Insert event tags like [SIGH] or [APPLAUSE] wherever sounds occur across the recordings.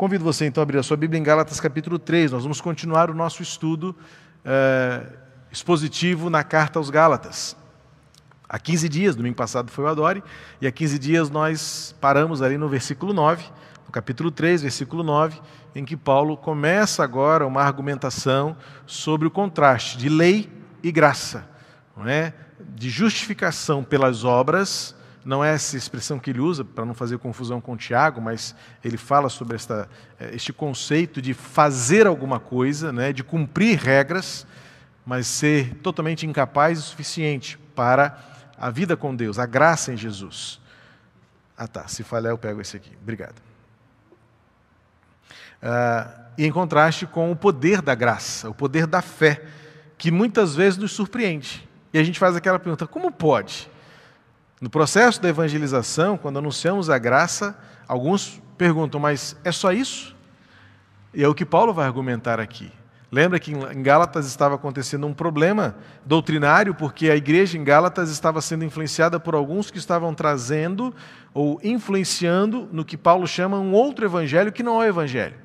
Convido você então a abrir a sua Bíblia em Gálatas capítulo 3. Nós vamos continuar o nosso estudo é, expositivo na carta aos Gálatas. Há 15 dias, domingo passado foi o Adore, e há 15 dias nós paramos ali no versículo 9, no capítulo 3, versículo 9, em que Paulo começa agora uma argumentação sobre o contraste de lei e graça, não é? de justificação pelas obras não é essa expressão que ele usa, para não fazer confusão com o Tiago, mas ele fala sobre esta, eh, este conceito de fazer alguma coisa, né, de cumprir regras, mas ser totalmente incapaz e suficiente para a vida com Deus, a graça em Jesus. Ah tá, se falhar eu pego esse aqui. Obrigado. Ah, e em contraste com o poder da graça, o poder da fé, que muitas vezes nos surpreende. E a gente faz aquela pergunta: como pode? No processo da evangelização, quando anunciamos a graça, alguns perguntam, mas é só isso? E é o que Paulo vai argumentar aqui. Lembra que em Gálatas estava acontecendo um problema doutrinário, porque a igreja em Gálatas estava sendo influenciada por alguns que estavam trazendo ou influenciando no que Paulo chama um outro evangelho que não é o evangelho,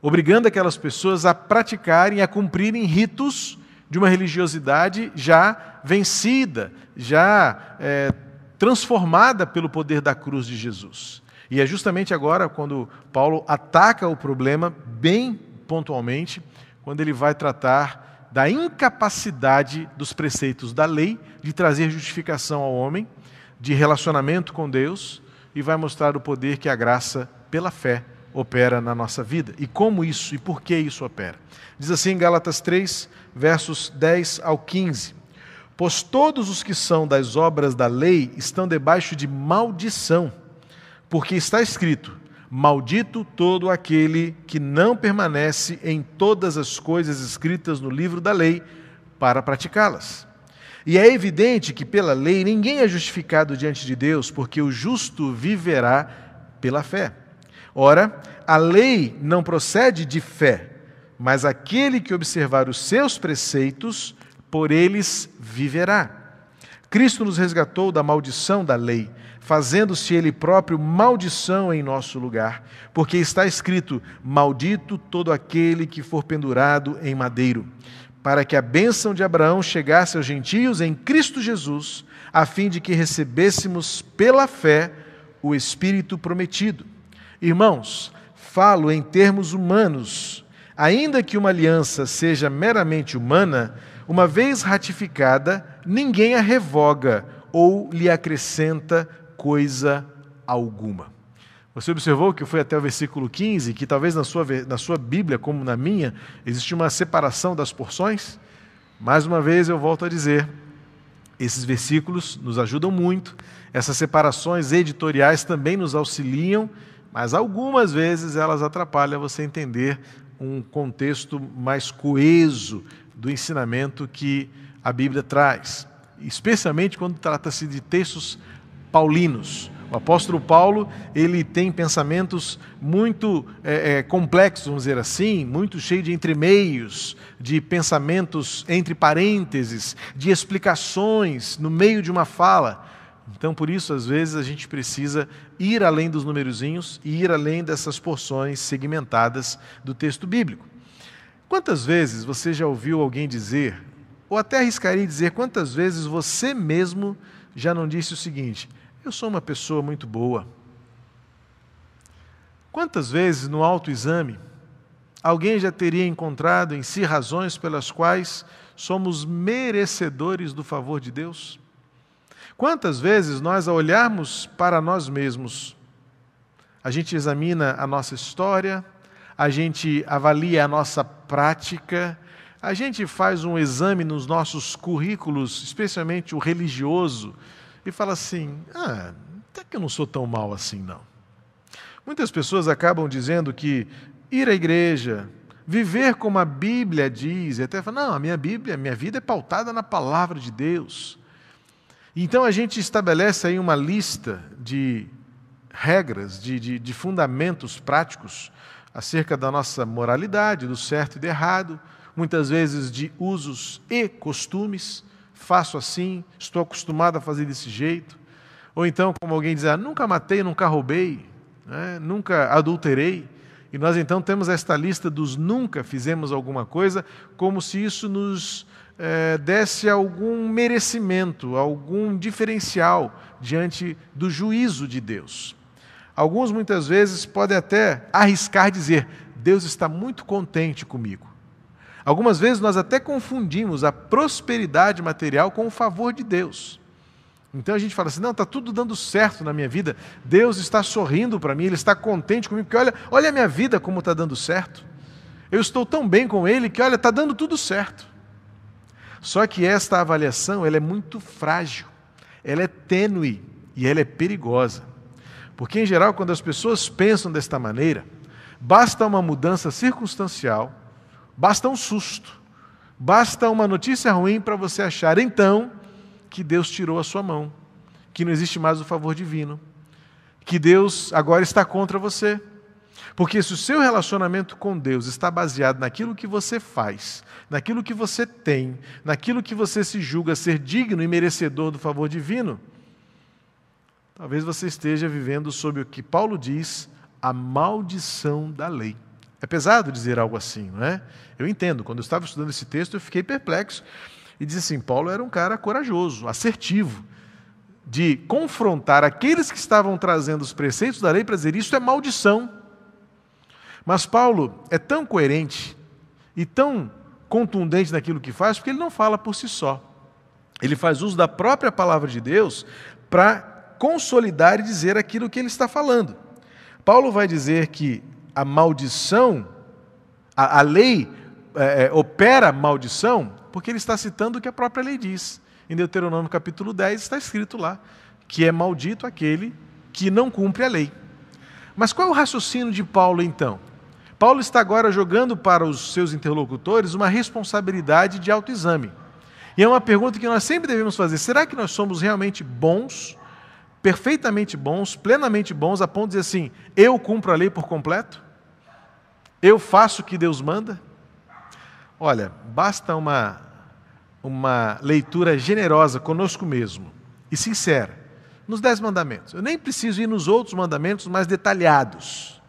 obrigando aquelas pessoas a praticarem, a cumprirem ritos de uma religiosidade já vencida, já é, transformada pelo poder da cruz de Jesus. E é justamente agora quando Paulo ataca o problema, bem pontualmente, quando ele vai tratar da incapacidade dos preceitos da lei de trazer justificação ao homem, de relacionamento com Deus, e vai mostrar o poder que a graça, pela fé, opera na nossa vida. E como isso e por que isso opera. Diz assim em Gálatas 3, versos 10 ao 15. Pois todos os que são das obras da lei estão debaixo de maldição, porque está escrito: Maldito todo aquele que não permanece em todas as coisas escritas no livro da lei para praticá-las. E é evidente que pela lei ninguém é justificado diante de Deus, porque o justo viverá pela fé. Ora, a lei não procede de fé, mas aquele que observar os seus preceitos por eles viverá. Cristo nos resgatou da maldição da lei, fazendo-se Ele próprio maldição em nosso lugar, porque está escrito: Maldito todo aquele que for pendurado em madeiro, para que a bênção de Abraão chegasse aos gentios em Cristo Jesus, a fim de que recebêssemos pela fé o Espírito prometido. Irmãos, falo em termos humanos, ainda que uma aliança seja meramente humana, uma vez ratificada, ninguém a revoga ou lhe acrescenta coisa alguma. Você observou que foi até o versículo 15, que talvez na sua, na sua Bíblia, como na minha, existe uma separação das porções? Mais uma vez eu volto a dizer, esses versículos nos ajudam muito, essas separações editoriais também nos auxiliam, mas algumas vezes elas atrapalham você entender um contexto mais coeso do ensinamento que a Bíblia traz, especialmente quando trata-se de textos paulinos. O apóstolo Paulo ele tem pensamentos muito é, é, complexos, vamos dizer assim, muito cheio de entremeios, de pensamentos entre parênteses, de explicações no meio de uma fala. Então, por isso, às vezes, a gente precisa ir além dos numerozinhos e ir além dessas porções segmentadas do texto bíblico. Quantas vezes você já ouviu alguém dizer, ou até arriscaria dizer, quantas vezes você mesmo já não disse o seguinte: Eu sou uma pessoa muito boa. Quantas vezes no autoexame alguém já teria encontrado em si razões pelas quais somos merecedores do favor de Deus? Quantas vezes nós, ao olharmos para nós mesmos, a gente examina a nossa história, a gente avalia a nossa prática, a gente faz um exame nos nossos currículos, especialmente o religioso, e fala assim: ah, até que eu não sou tão mal assim, não. Muitas pessoas acabam dizendo que ir à igreja, viver como a Bíblia diz, e até falam: não, a minha Bíblia, a minha vida é pautada na palavra de Deus. Então a gente estabelece aí uma lista de regras, de, de, de fundamentos práticos acerca da nossa moralidade, do certo e do errado, muitas vezes de usos e costumes. Faço assim, estou acostumado a fazer desse jeito. Ou então, como alguém diz, ah, nunca matei, nunca roubei, né? nunca adulterei. E nós então temos esta lista dos nunca fizemos alguma coisa, como se isso nos é, desse algum merecimento, algum diferencial diante do juízo de Deus. Alguns muitas vezes podem até arriscar dizer: Deus está muito contente comigo. Algumas vezes nós até confundimos a prosperidade material com o favor de Deus. Então a gente fala assim: não, está tudo dando certo na minha vida, Deus está sorrindo para mim, Ele está contente comigo, porque olha, olha a minha vida como está dando certo. Eu estou tão bem com Ele que, olha, está dando tudo certo. Só que esta avaliação ela é muito frágil, ela é tênue e ela é perigosa. Porque, em geral, quando as pessoas pensam desta maneira, basta uma mudança circunstancial, basta um susto, basta uma notícia ruim para você achar, então, que Deus tirou a sua mão, que não existe mais o favor divino, que Deus agora está contra você. Porque se o seu relacionamento com Deus está baseado naquilo que você faz, naquilo que você tem, naquilo que você se julga ser digno e merecedor do favor divino, talvez você esteja vivendo sob o que Paulo diz, a maldição da lei. É pesado dizer algo assim, não é? Eu entendo, quando eu estava estudando esse texto, eu fiquei perplexo e disse assim: Paulo era um cara corajoso, assertivo, de confrontar aqueles que estavam trazendo os preceitos da lei para dizer isso é maldição. Mas Paulo é tão coerente e tão contundente naquilo que faz, porque ele não fala por si só. Ele faz uso da própria palavra de Deus para consolidar e dizer aquilo que ele está falando. Paulo vai dizer que a maldição, a, a lei é, é opera maldição, porque ele está citando o que a própria lei diz. Em Deuteronômio capítulo 10 está escrito lá que é maldito aquele que não cumpre a lei. Mas qual é o raciocínio de Paulo então? Paulo está agora jogando para os seus interlocutores uma responsabilidade de autoexame. E é uma pergunta que nós sempre devemos fazer: será que nós somos realmente bons, perfeitamente bons, plenamente bons, a ponto de dizer assim: eu cumpro a lei por completo? Eu faço o que Deus manda? Olha, basta uma, uma leitura generosa conosco mesmo e sincera nos Dez Mandamentos. Eu nem preciso ir nos outros mandamentos mais detalhados.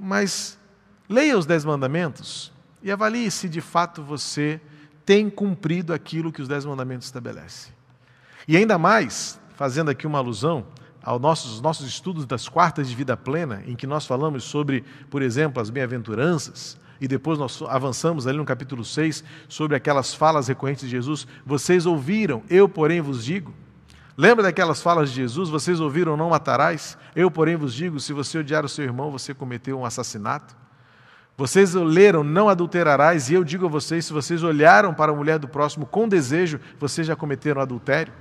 Mas Leia os Dez Mandamentos e avalie se de fato você tem cumprido aquilo que os Dez Mandamentos estabelecem. E ainda mais, fazendo aqui uma alusão aos nossos, nossos estudos das quartas de vida plena, em que nós falamos sobre, por exemplo, as bem-aventuranças, e depois nós avançamos ali no capítulo 6 sobre aquelas falas recorrentes de Jesus. Vocês ouviram, eu, porém, vos digo. Lembra daquelas falas de Jesus? Vocês ouviram, não matarás? Eu, porém, vos digo: se você odiar o seu irmão, você cometeu um assassinato. Vocês leram, não adulterarás, e eu digo a vocês: se vocês olharam para a mulher do próximo com desejo, vocês já cometeram adultério.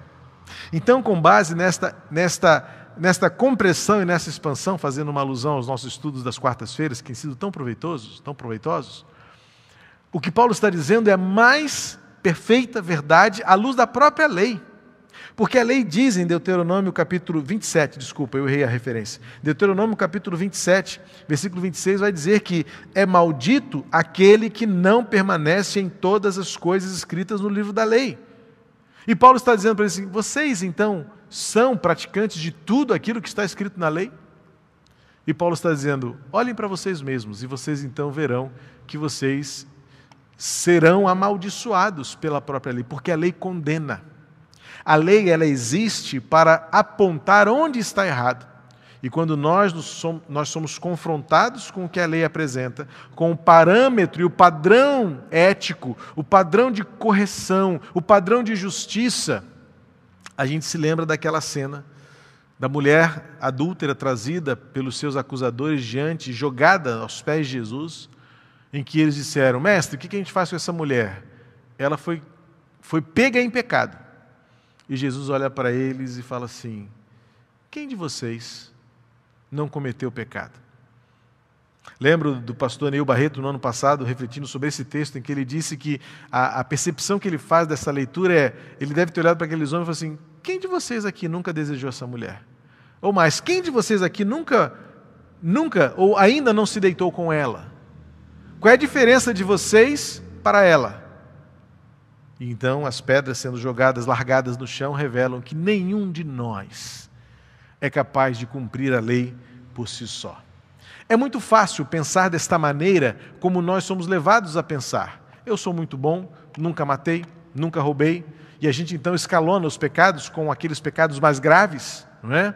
Então, com base nesta, nesta, nesta compressão e nessa expansão, fazendo uma alusão aos nossos estudos das quartas-feiras, que têm sido tão proveitosos, tão proveitosos, o que Paulo está dizendo é a mais perfeita verdade à luz da própria lei. Porque a lei diz em Deuteronômio capítulo 27, desculpa, eu errei a referência. Deuteronômio capítulo 27, versículo 26 vai dizer que é maldito aquele que não permanece em todas as coisas escritas no livro da lei. E Paulo está dizendo para eles assim: vocês então são praticantes de tudo aquilo que está escrito na lei? E Paulo está dizendo: olhem para vocês mesmos e vocês então verão que vocês serão amaldiçoados pela própria lei, porque a lei condena. A lei ela existe para apontar onde está errado. E quando nós, somos, nós somos confrontados com o que a lei apresenta, com o parâmetro e o padrão ético, o padrão de correção, o padrão de justiça, a gente se lembra daquela cena da mulher adúltera trazida pelos seus acusadores diante, jogada aos pés de Jesus, em que eles disseram: Mestre, o que a gente faz com essa mulher? Ela foi, foi pega em pecado. E Jesus olha para eles e fala assim: Quem de vocês não cometeu pecado? Lembro do pastor Neil Barreto no ano passado, refletindo sobre esse texto, em que ele disse que a, a percepção que ele faz dessa leitura é: ele deve ter olhado para aqueles homens e falado assim: quem de vocês aqui nunca desejou essa mulher? Ou mais, quem de vocês aqui nunca, nunca ou ainda não se deitou com ela? Qual é a diferença de vocês para ela? E então as pedras sendo jogadas, largadas no chão, revelam que nenhum de nós é capaz de cumprir a lei por si só. É muito fácil pensar desta maneira como nós somos levados a pensar. Eu sou muito bom, nunca matei, nunca roubei, e a gente então escalona os pecados com aqueles pecados mais graves, não é?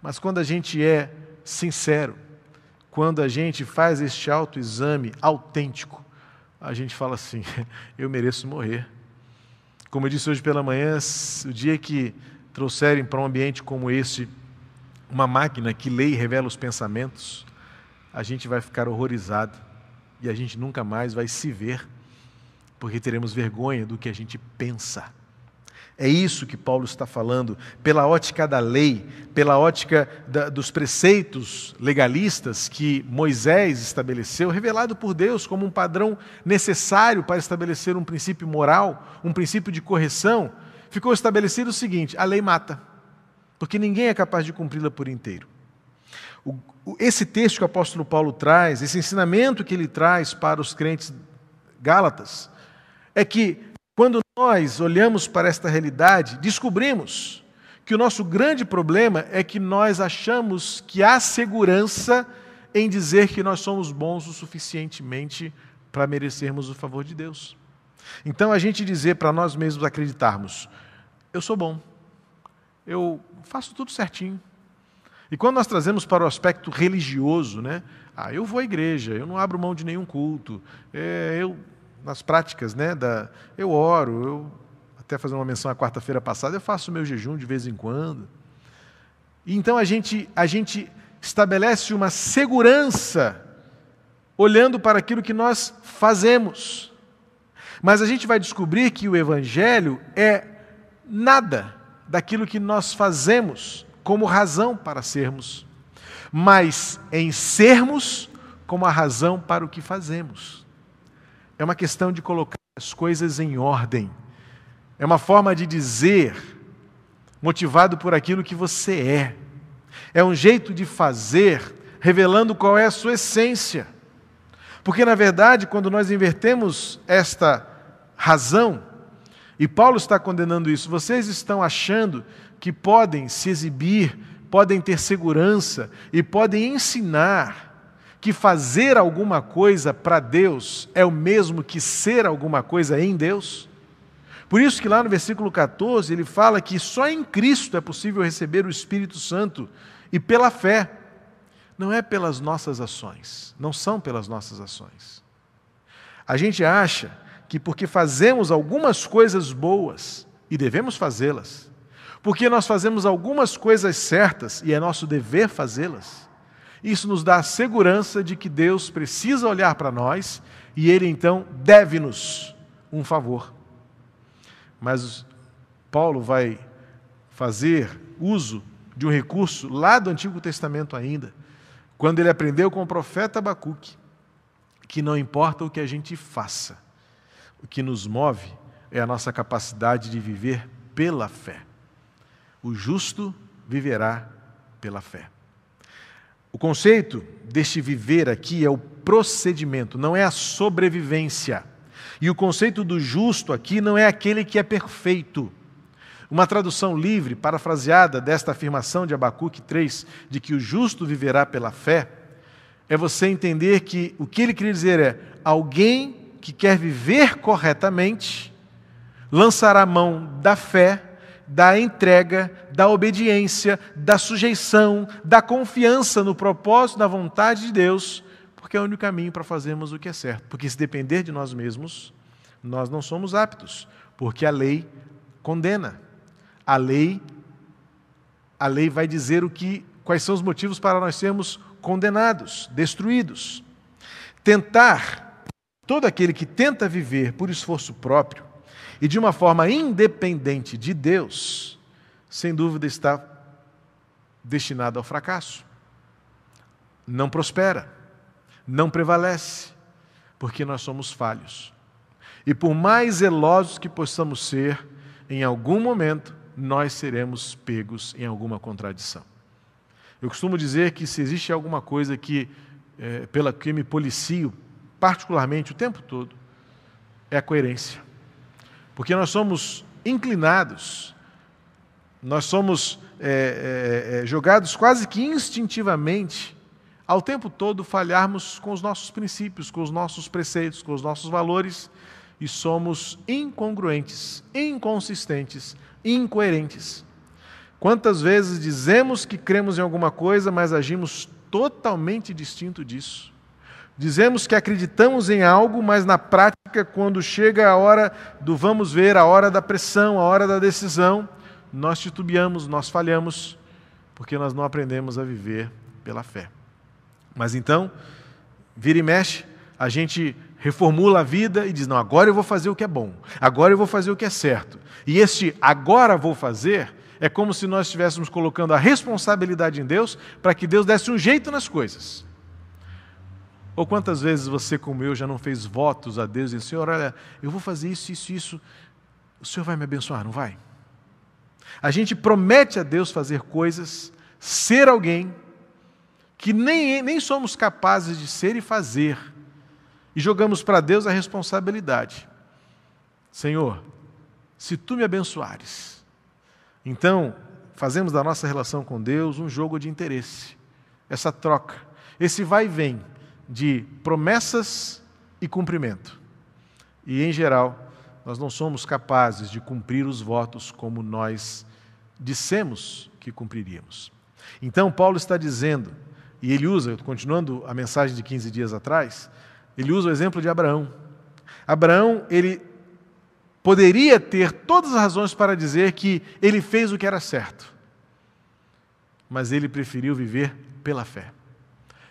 Mas quando a gente é sincero, quando a gente faz este autoexame autêntico, a gente fala assim: [LAUGHS] eu mereço morrer. Como eu disse hoje pela manhã, o dia que trouxerem para um ambiente como este uma máquina que lê e revela os pensamentos, a gente vai ficar horrorizado e a gente nunca mais vai se ver, porque teremos vergonha do que a gente pensa. É isso que Paulo está falando, pela ótica da lei, pela ótica da, dos preceitos legalistas que Moisés estabeleceu, revelado por Deus como um padrão necessário para estabelecer um princípio moral, um princípio de correção. Ficou estabelecido o seguinte: a lei mata, porque ninguém é capaz de cumpri-la por inteiro. O, esse texto que o apóstolo Paulo traz, esse ensinamento que ele traz para os crentes gálatas, é que quando nós olhamos para esta realidade, descobrimos que o nosso grande problema é que nós achamos que há segurança em dizer que nós somos bons o suficientemente para merecermos o favor de Deus. Então a gente dizer para nós mesmos acreditarmos, eu sou bom, eu faço tudo certinho. E quando nós trazemos para o aspecto religioso, né? Ah, eu vou à igreja, eu não abro mão de nenhum culto, é, eu nas práticas, né? Da, eu oro, eu até fazer uma menção à quarta-feira passada, eu faço meu jejum de vez em quando. E então a gente, a gente estabelece uma segurança olhando para aquilo que nós fazemos. Mas a gente vai descobrir que o Evangelho é nada daquilo que nós fazemos como razão para sermos, mas em sermos como a razão para o que fazemos. É uma questão de colocar as coisas em ordem. É uma forma de dizer, motivado por aquilo que você é. É um jeito de fazer, revelando qual é a sua essência. Porque, na verdade, quando nós invertemos esta razão, e Paulo está condenando isso, vocês estão achando que podem se exibir, podem ter segurança e podem ensinar que fazer alguma coisa para Deus é o mesmo que ser alguma coisa em Deus? Por isso que lá no versículo 14 ele fala que só em Cristo é possível receber o Espírito Santo e pela fé. Não é pelas nossas ações, não são pelas nossas ações. A gente acha que porque fazemos algumas coisas boas, e devemos fazê-las, porque nós fazemos algumas coisas certas e é nosso dever fazê-las, isso nos dá a segurança de que Deus precisa olhar para nós e Ele então deve-nos um favor. Mas Paulo vai fazer uso de um recurso lá do Antigo Testamento ainda, quando ele aprendeu com o profeta Abacuque, que não importa o que a gente faça, o que nos move é a nossa capacidade de viver pela fé. O justo viverá pela fé. O conceito deste viver aqui é o procedimento, não é a sobrevivência. E o conceito do justo aqui não é aquele que é perfeito. Uma tradução livre, parafraseada desta afirmação de Abacuque 3, de que o justo viverá pela fé, é você entender que o que ele queria dizer é: alguém que quer viver corretamente lançará mão da fé da entrega, da obediência, da sujeição, da confiança no propósito, na vontade de Deus, porque é o único caminho para fazermos o que é certo. Porque se depender de nós mesmos, nós não somos aptos, porque a lei condena. A lei a lei vai dizer o que quais são os motivos para nós sermos condenados, destruídos. Tentar todo aquele que tenta viver por esforço próprio e de uma forma independente de Deus, sem dúvida está destinado ao fracasso. Não prospera, não prevalece, porque nós somos falhos. E por mais zelosos que possamos ser, em algum momento nós seremos pegos em alguma contradição. Eu costumo dizer que se existe alguma coisa que, é, pela que me policio, particularmente o tempo todo, é a coerência. Porque nós somos inclinados, nós somos é, é, é, jogados quase que instintivamente ao tempo todo falharmos com os nossos princípios, com os nossos preceitos, com os nossos valores e somos incongruentes, inconsistentes, incoerentes. Quantas vezes dizemos que cremos em alguma coisa, mas agimos totalmente distinto disso? Dizemos que acreditamos em algo, mas na prática, quando chega a hora do vamos ver, a hora da pressão, a hora da decisão, nós titubeamos, nós falhamos, porque nós não aprendemos a viver pela fé. Mas então, vira e mexe, a gente reformula a vida e diz: não, agora eu vou fazer o que é bom, agora eu vou fazer o que é certo. E este agora vou fazer é como se nós estivéssemos colocando a responsabilidade em Deus para que Deus desse um jeito nas coisas. Ou quantas vezes você, como eu, já não fez votos a Deus e disse: Senhor, olha, eu vou fazer isso, isso, isso, o Senhor vai me abençoar, não vai? A gente promete a Deus fazer coisas, ser alguém que nem, nem somos capazes de ser e fazer, e jogamos para Deus a responsabilidade. Senhor, se tu me abençoares, então fazemos da nossa relação com Deus um jogo de interesse, essa troca, esse vai e vem de promessas e cumprimento. E, em geral, nós não somos capazes de cumprir os votos como nós dissemos que cumpriríamos. Então, Paulo está dizendo e ele usa, continuando a mensagem de 15 dias atrás, ele usa o exemplo de Abraão. Abraão, ele poderia ter todas as razões para dizer que ele fez o que era certo, mas ele preferiu viver pela fé.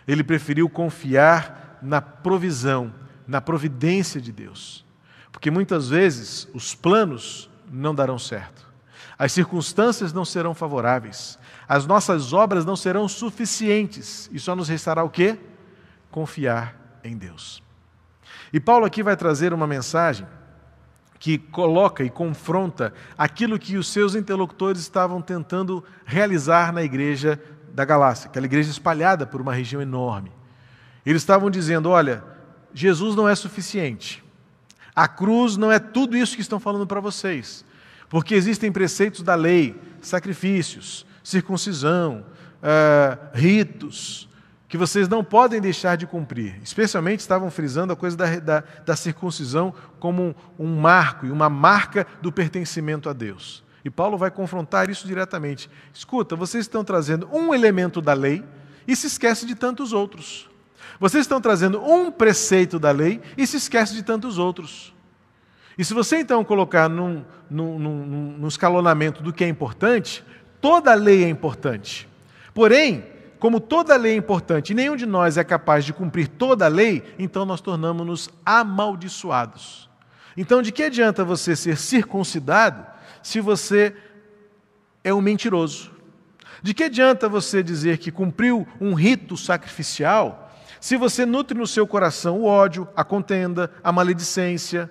Ele preferiu confiar na provisão, na providência de Deus. Porque muitas vezes os planos não darão certo, as circunstâncias não serão favoráveis, as nossas obras não serão suficientes e só nos restará o quê? Confiar em Deus. E Paulo aqui vai trazer uma mensagem que coloca e confronta aquilo que os seus interlocutores estavam tentando realizar na igreja da Galácia, aquela igreja espalhada por uma região enorme. Eles estavam dizendo: olha, Jesus não é suficiente. A cruz não é tudo isso que estão falando para vocês. Porque existem preceitos da lei, sacrifícios, circuncisão, uh, ritos, que vocês não podem deixar de cumprir. Especialmente estavam frisando a coisa da, da, da circuncisão como um, um marco e uma marca do pertencimento a Deus. E Paulo vai confrontar isso diretamente. Escuta, vocês estão trazendo um elemento da lei e se esquece de tantos outros. Vocês estão trazendo um preceito da lei e se esquece de tantos outros. E se você então colocar num, num, num, num escalonamento do que é importante, Toda lei é importante. Porém, como toda lei é importante e nenhum de nós é capaz de cumprir toda a lei, então nós tornamos-nos amaldiçoados. Então, de que adianta você ser circuncidado se você é um mentiroso? De que adianta você dizer que cumpriu um rito sacrificial se você nutre no seu coração o ódio, a contenda, a maledicência?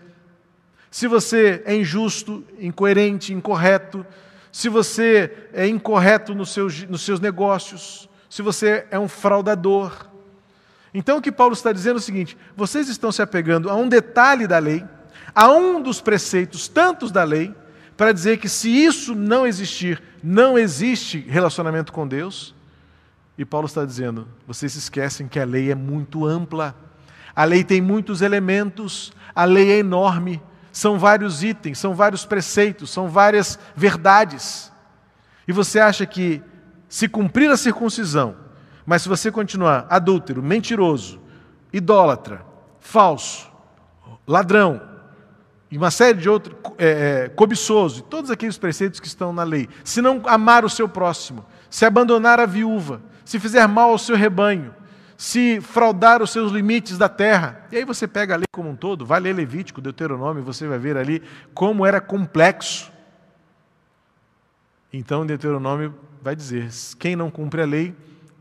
Se você é injusto, incoerente, incorreto, se você é incorreto nos seus, nos seus negócios, se você é um fraudador. Então o que Paulo está dizendo é o seguinte: vocês estão se apegando a um detalhe da lei, a um dos preceitos tantos da lei, para dizer que se isso não existir, não existe relacionamento com Deus. E Paulo está dizendo: vocês esquecem que a lei é muito ampla, a lei tem muitos elementos, a lei é enorme são vários itens, são vários preceitos, são várias verdades. E você acha que se cumprir a circuncisão, mas se você continuar adúltero, mentiroso, idólatra, falso, ladrão, e uma série de outros, é, é, cobiçoso, todos aqueles preceitos que estão na lei, se não amar o seu próximo, se abandonar a viúva, se fizer mal ao seu rebanho, se fraudar os seus limites da terra. E aí você pega a lei como um todo, vai ler Levítico, Deuteronômio, você vai ver ali como era complexo. Então, Deuteronômio vai dizer: quem não cumpre a lei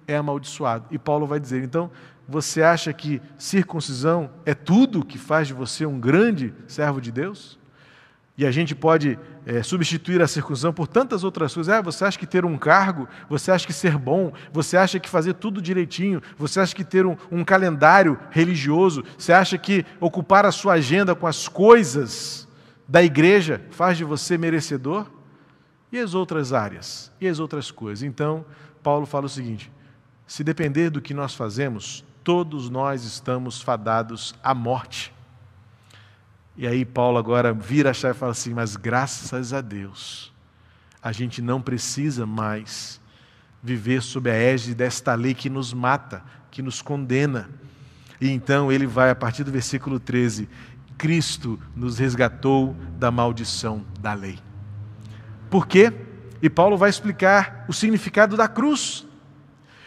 é amaldiçoado. E Paulo vai dizer: então, você acha que circuncisão é tudo que faz de você um grande servo de Deus? E a gente pode é, substituir a circuncisão por tantas outras coisas. Ah, você acha que ter um cargo, você acha que ser bom, você acha que fazer tudo direitinho, você acha que ter um, um calendário religioso, você acha que ocupar a sua agenda com as coisas da igreja faz de você merecedor? E as outras áreas? E as outras coisas? Então, Paulo fala o seguinte: se depender do que nós fazemos, todos nós estamos fadados à morte. E aí Paulo agora vira a chave e fala assim: Mas graças a Deus, a gente não precisa mais viver sob a égide desta lei que nos mata, que nos condena. E então ele vai, a partir do versículo 13: Cristo nos resgatou da maldição da lei. Por quê? E Paulo vai explicar o significado da cruz.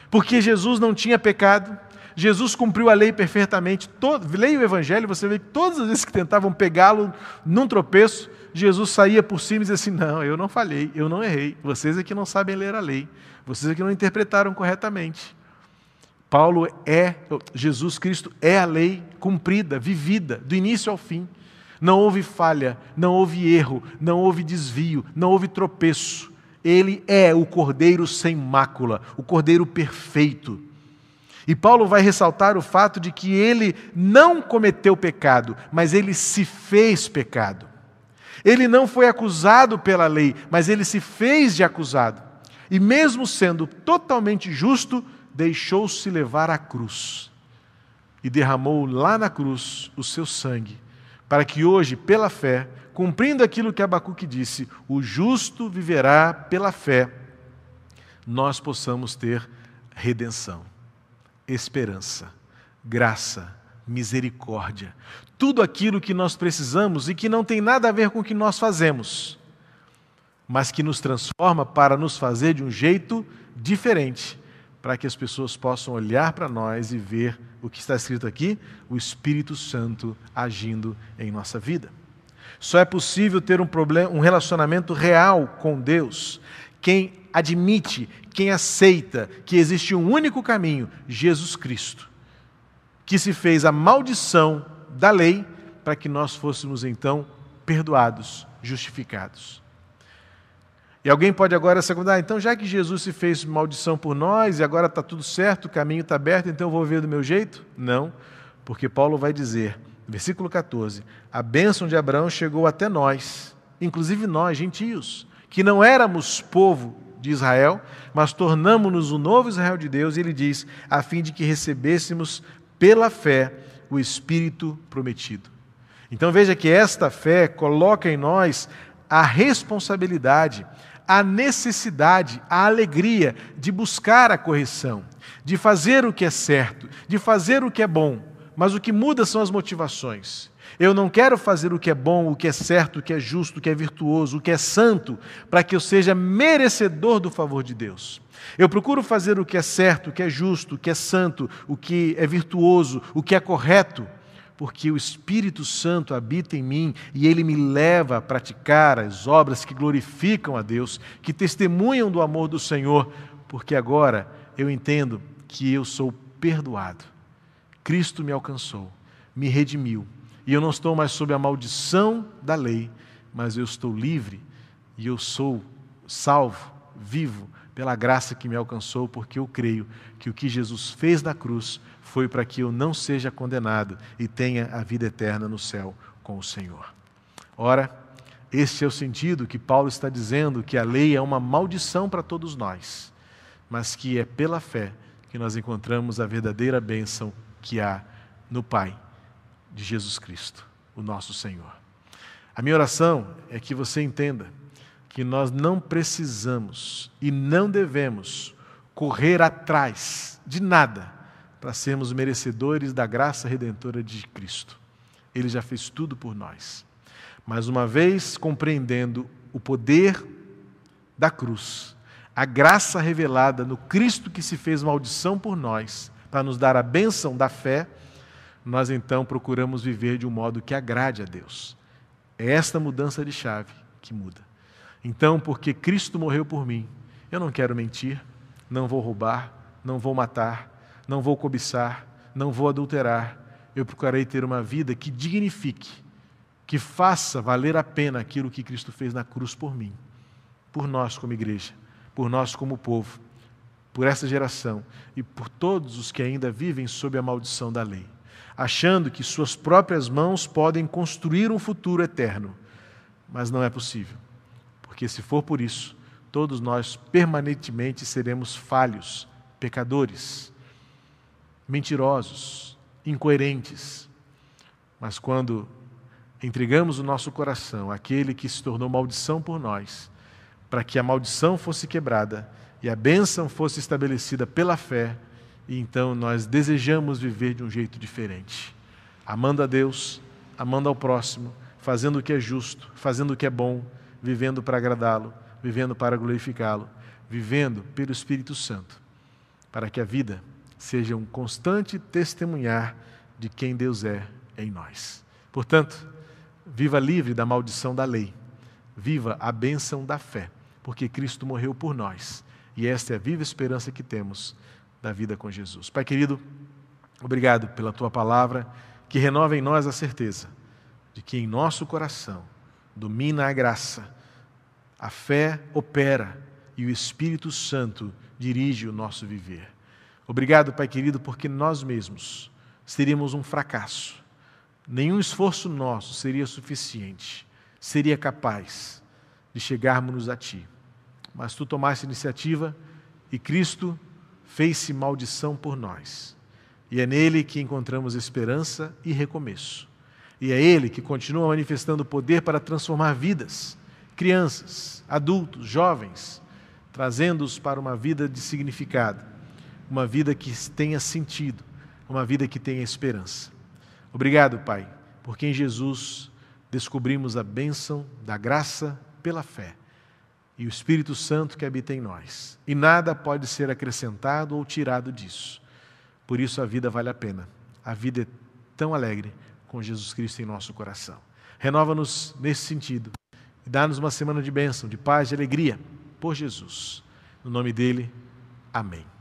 Porque Jesus não tinha pecado, Jesus cumpriu a lei perfeitamente. Todo, leia o Evangelho, você vê que todas as vezes que tentavam pegá-lo num tropeço, Jesus saía por cima e dizia assim: Não, eu não falhei, eu não errei. Vocês é que não sabem ler a lei, vocês é que não interpretaram corretamente. Paulo é, Jesus Cristo é a lei cumprida, vivida, do início ao fim. Não houve falha, não houve erro, não houve desvio, não houve tropeço. Ele é o cordeiro sem mácula, o cordeiro perfeito. E Paulo vai ressaltar o fato de que ele não cometeu pecado, mas ele se fez pecado. Ele não foi acusado pela lei, mas ele se fez de acusado. E mesmo sendo totalmente justo, deixou-se levar à cruz e derramou lá na cruz o seu sangue, para que hoje, pela fé, cumprindo aquilo que Abacuque disse, o justo viverá pela fé, nós possamos ter redenção esperança, graça, misericórdia. Tudo aquilo que nós precisamos e que não tem nada a ver com o que nós fazemos, mas que nos transforma para nos fazer de um jeito diferente, para que as pessoas possam olhar para nós e ver o que está escrito aqui: o Espírito Santo agindo em nossa vida. Só é possível ter um, problema, um relacionamento real com Deus quem admite, quem aceita que existe um único caminho, Jesus Cristo, que se fez a maldição da lei para que nós fôssemos então perdoados, justificados. E alguém pode agora secundar, ah, então já que Jesus se fez maldição por nós e agora está tudo certo, o caminho está aberto, então eu vou ver do meu jeito? Não, porque Paulo vai dizer, versículo 14: a bênção de Abraão chegou até nós, inclusive nós, gentios, que não éramos povo de Israel, mas tornamos-nos o novo Israel de Deus, e ele diz, a fim de que recebêssemos pela fé o Espírito prometido. Então veja que esta fé coloca em nós a responsabilidade, a necessidade, a alegria de buscar a correção, de fazer o que é certo, de fazer o que é bom, mas o que muda são as motivações. Eu não quero fazer o que é bom, o que é certo, o que é justo, o que é virtuoso, o que é santo, para que eu seja merecedor do favor de Deus. Eu procuro fazer o que é certo, o que é justo, o que é santo, o que é virtuoso, o que é correto, porque o Espírito Santo habita em mim e ele me leva a praticar as obras que glorificam a Deus, que testemunham do amor do Senhor, porque agora eu entendo que eu sou perdoado. Cristo me alcançou, me redimiu e eu não estou mais sob a maldição da lei, mas eu estou livre e eu sou salvo, vivo, pela graça que me alcançou, porque eu creio que o que Jesus fez na cruz foi para que eu não seja condenado e tenha a vida eterna no céu com o Senhor. Ora, este é o sentido que Paulo está dizendo que a lei é uma maldição para todos nós, mas que é pela fé que nós encontramos a verdadeira bênção que há no Pai de Jesus Cristo, o nosso Senhor. A minha oração é que você entenda que nós não precisamos e não devemos correr atrás de nada para sermos merecedores da graça redentora de Cristo. Ele já fez tudo por nós. Mas uma vez compreendendo o poder da cruz, a graça revelada no Cristo que se fez maldição por nós, para nos dar a bênção da fé, nós então procuramos viver de um modo que agrade a Deus. É esta mudança de chave que muda. Então, porque Cristo morreu por mim, eu não quero mentir, não vou roubar, não vou matar, não vou cobiçar, não vou adulterar. Eu procurarei ter uma vida que dignifique, que faça valer a pena aquilo que Cristo fez na cruz por mim, por nós como igreja, por nós como povo, por essa geração e por todos os que ainda vivem sob a maldição da lei achando que suas próprias mãos podem construir um futuro eterno. Mas não é possível, porque se for por isso, todos nós permanentemente seremos falhos, pecadores, mentirosos, incoerentes. Mas quando entregamos o nosso coração àquele que se tornou maldição por nós, para que a maldição fosse quebrada e a bênção fosse estabelecida pela fé, e então nós desejamos viver de um jeito diferente, amando a Deus, amando ao próximo, fazendo o que é justo, fazendo o que é bom, vivendo para agradá-lo, vivendo para glorificá-lo, vivendo pelo Espírito Santo, para que a vida seja um constante testemunhar de quem Deus é em nós. Portanto, viva livre da maldição da lei, viva a bênção da fé, porque Cristo morreu por nós e esta é a viva esperança que temos da vida com Jesus. Pai querido, obrigado pela tua palavra que renova em nós a certeza de que em nosso coração domina a graça, a fé opera e o Espírito Santo dirige o nosso viver. Obrigado, Pai querido, porque nós mesmos seríamos um fracasso. Nenhum esforço nosso seria suficiente, seria capaz de chegarmos a Ti. Mas Tu tomaste iniciativa e Cristo fez-se maldição por nós. E é nele que encontramos esperança e recomeço. E é ele que continua manifestando poder para transformar vidas, crianças, adultos, jovens, trazendo-os para uma vida de significado uma vida que tenha sentido, uma vida que tenha esperança. Obrigado, Pai, porque em Jesus descobrimos a bênção da graça pela fé e o Espírito Santo que habita em nós. E nada pode ser acrescentado ou tirado disso. Por isso a vida vale a pena. A vida é tão alegre com Jesus Cristo em nosso coração. Renova-nos nesse sentido e dá-nos uma semana de bênção, de paz, de alegria por Jesus. No nome dele, amém.